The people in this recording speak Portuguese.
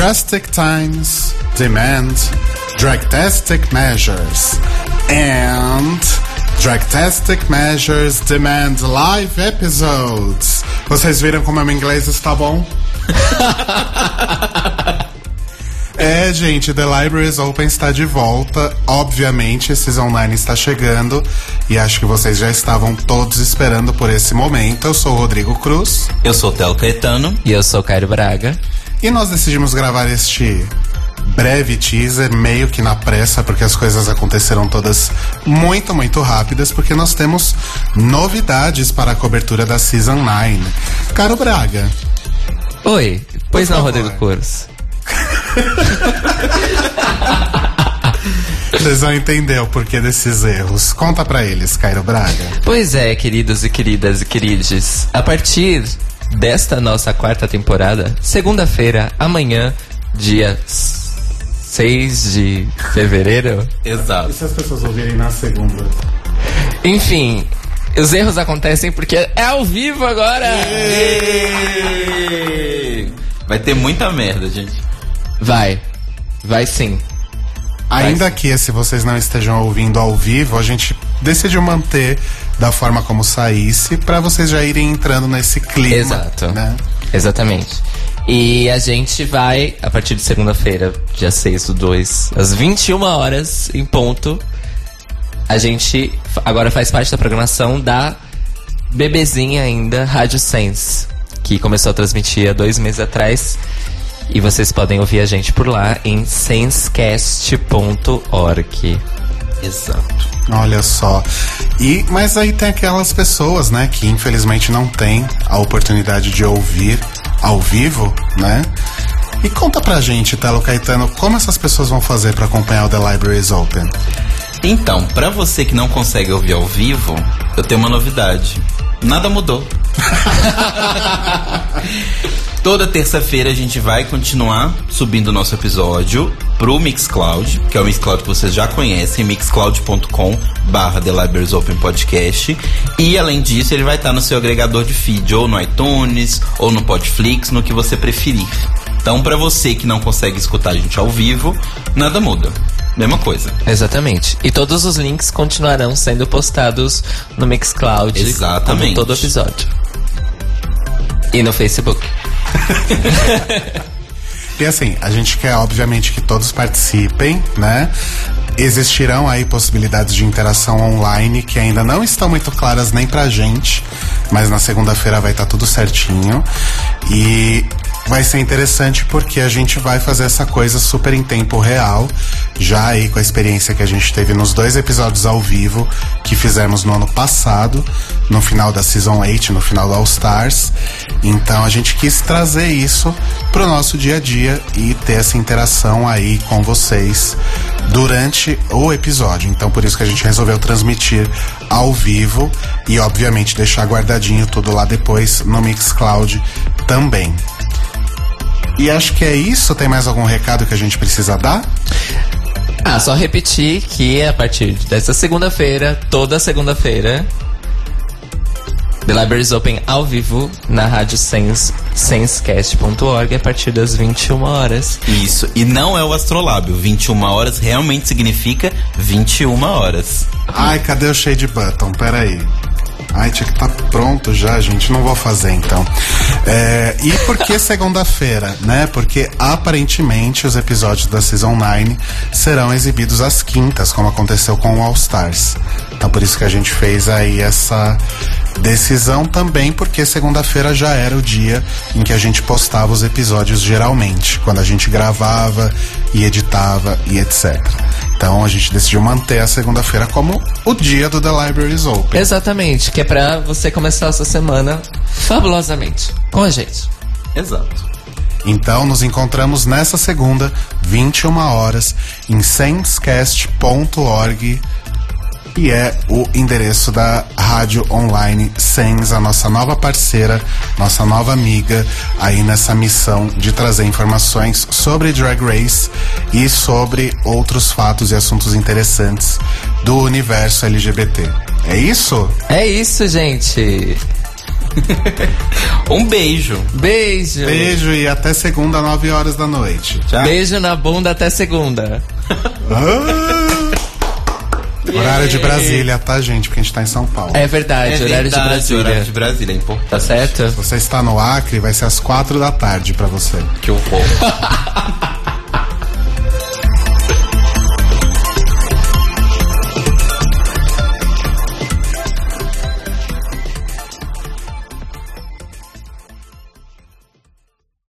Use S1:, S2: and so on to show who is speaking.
S1: Drastic times demand drastic measures. And drastic measures demand live episodes. Vocês viram como meu inglês está bom? É, gente, The Libraries Open está de volta. Obviamente, Season 9 está chegando e acho que vocês já estavam todos esperando por esse momento. Eu sou o Rodrigo Cruz.
S2: Eu sou o Telo Caetano.
S3: E eu sou o Cairo Braga.
S1: E nós decidimos gravar este breve teaser, meio que na pressa, porque as coisas aconteceram todas muito, muito rápidas, porque nós temos novidades para a cobertura da Season 9. Caro Braga.
S3: Oi, pois não, Rodrigo Cruz.
S1: Vocês vão entender o porquê desses erros. Conta para eles, Cairo Braga.
S3: Pois é, queridos e queridas e querides. A partir desta nossa quarta temporada, segunda-feira, amanhã, dia 6 de fevereiro.
S2: Exato.
S1: E se as pessoas ouvirem na segunda?
S3: Enfim, os erros acontecem porque é ao vivo agora!
S2: Vai ter muita merda, gente.
S3: Vai, vai sim.
S1: Ainda que se vocês não estejam ouvindo ao vivo, a gente decidiu manter da forma como saísse para vocês já irem entrando nesse clima.
S3: Exato.
S1: Né?
S3: Exatamente. E a gente vai, a partir de segunda-feira, dia 6 do 2, às 21 horas em ponto. A gente agora faz parte da programação da bebezinha ainda, Rádio Sense, que começou a transmitir há dois meses atrás. E vocês podem ouvir a gente por lá em sensecast.org.
S2: Exato.
S1: Olha só. E mas aí tem aquelas pessoas, né, que infelizmente não têm a oportunidade de ouvir ao vivo, né? E conta pra gente, Telo Caetano, como essas pessoas vão fazer para acompanhar o The Libraries Open?
S2: Então, para você que não consegue ouvir ao vivo, eu tenho uma novidade. Nada mudou. Toda terça-feira a gente vai continuar subindo o nosso episódio pro Mixcloud, que é o Mixcloud que vocês já conhecem, mixcloud.com barra The Libraries Open Podcast. E além disso, ele vai estar no seu agregador de feed, ou no iTunes, ou no Podflix, no que você preferir. Então, para você que não consegue escutar a gente ao vivo, nada muda. Mesma coisa.
S3: Exatamente. E todos os links continuarão sendo postados no Mixcloud.
S2: Exatamente.
S3: Como todo episódio. E no Facebook.
S1: E assim, a gente quer obviamente que todos participem, né? Existirão aí possibilidades de interação online que ainda não estão muito claras nem pra gente, mas na segunda-feira vai estar tá tudo certinho. E vai ser interessante porque a gente vai fazer essa coisa super em tempo real, já aí com a experiência que a gente teve nos dois episódios ao vivo que fizemos no ano passado, no final da Season 8, no final do All Stars. Então a gente quis trazer isso pro nosso dia a dia e ter essa interação aí com vocês durante o episódio. Então por isso que a gente resolveu transmitir ao vivo e obviamente deixar guardadinho tudo lá depois no Mixcloud também. E acho que é isso. Tem mais algum recado que a gente precisa dar?
S3: Ah, só repetir que a partir dessa segunda-feira, toda segunda-feira, The Libraries Open ao vivo na rádio Sense, sensecast.org a partir das 21 horas.
S2: Isso, e não é o astrolábio. 21 horas realmente significa 21 horas.
S1: Ai, cadê o shade button? Peraí. Ai, tinha que estar tá pronto já, gente. Não vou fazer então. É, e por que segunda-feira, né? Porque aparentemente os episódios da Season 9 serão exibidos às quintas, como aconteceu com o All Stars. Então por isso que a gente fez aí essa decisão também, porque segunda-feira já era o dia em que a gente postava os episódios geralmente, quando a gente gravava e editava e etc. Então a gente decidiu manter a segunda-feira como o dia do The Libraries Open.
S3: Exatamente, que é pra você começar essa semana fabulosamente com a gente.
S2: Exato.
S1: Então nos encontramos nessa segunda, 21 horas, em sensecast.org e é o endereço da rádio online Sens, a nossa nova parceira, nossa nova amiga, aí nessa missão de trazer informações sobre Drag Race e sobre outros fatos e assuntos interessantes do universo LGBT. É isso?
S3: É isso, gente.
S2: um beijo.
S3: Beijo.
S1: Beijo e até segunda, 9 horas da noite.
S2: Tchau.
S3: Beijo na bunda até segunda.
S1: Ah! Horário de Brasília, tá, gente? Porque a gente tá em São Paulo.
S3: É verdade,
S2: É
S3: horário de
S2: verdade,
S3: Brasília.
S2: Horário de Brasília, é importante.
S3: Tá certo?
S1: Se você está no Acre, vai ser às quatro da tarde pra você.
S2: Que horror.